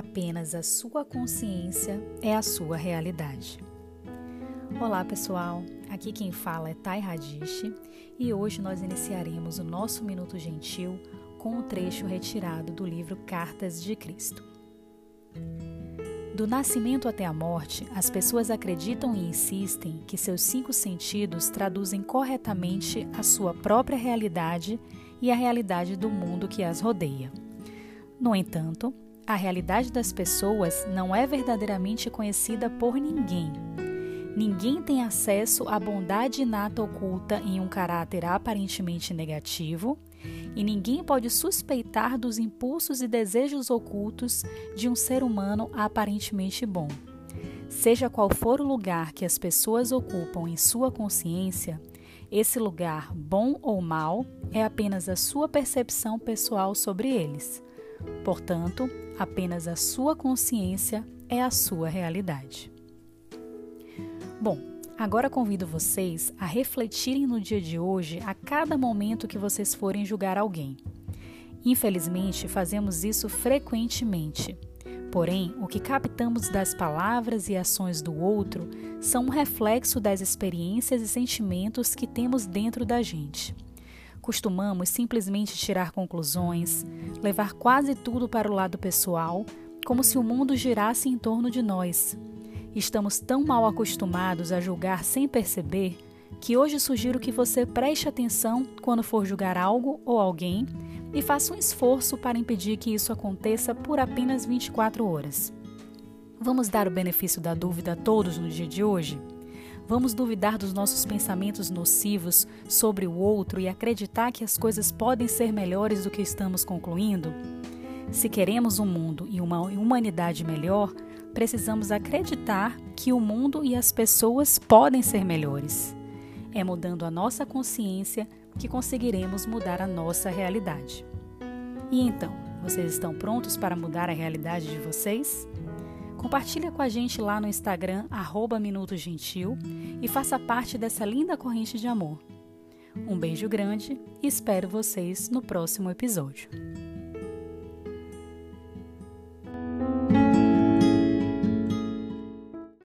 Apenas a sua consciência é a sua realidade. Olá, pessoal. Aqui quem fala é Tai Radish e hoje nós iniciaremos o nosso Minuto Gentil com um trecho retirado do livro Cartas de Cristo. Do nascimento até a morte, as pessoas acreditam e insistem que seus cinco sentidos traduzem corretamente a sua própria realidade e a realidade do mundo que as rodeia. No entanto, a realidade das pessoas não é verdadeiramente conhecida por ninguém. Ninguém tem acesso à bondade inata oculta em um caráter aparentemente negativo e ninguém pode suspeitar dos impulsos e desejos ocultos de um ser humano aparentemente bom. Seja qual for o lugar que as pessoas ocupam em sua consciência, esse lugar, bom ou mal, é apenas a sua percepção pessoal sobre eles. Portanto, apenas a sua consciência é a sua realidade. Bom, Agora convido vocês a refletirem no dia de hoje a cada momento que vocês forem julgar alguém. Infelizmente, fazemos isso frequentemente. Porém, o que captamos das palavras e ações do outro são um reflexo das experiências e sentimentos que temos dentro da gente. Costumamos simplesmente tirar conclusões, levar quase tudo para o lado pessoal, como se o mundo girasse em torno de nós, Estamos tão mal acostumados a julgar sem perceber que hoje sugiro que você preste atenção quando for julgar algo ou alguém e faça um esforço para impedir que isso aconteça por apenas 24 horas. Vamos dar o benefício da dúvida a todos no dia de hoje? Vamos duvidar dos nossos pensamentos nocivos sobre o outro e acreditar que as coisas podem ser melhores do que estamos concluindo? Se queremos um mundo e uma humanidade melhor, precisamos acreditar que o mundo e as pessoas podem ser melhores. É mudando a nossa consciência que conseguiremos mudar a nossa realidade. E então, vocês estão prontos para mudar a realidade de vocês? Compartilha com a gente lá no Instagram Minuto Gentil e faça parte dessa linda corrente de amor. Um beijo grande e espero vocês no próximo episódio.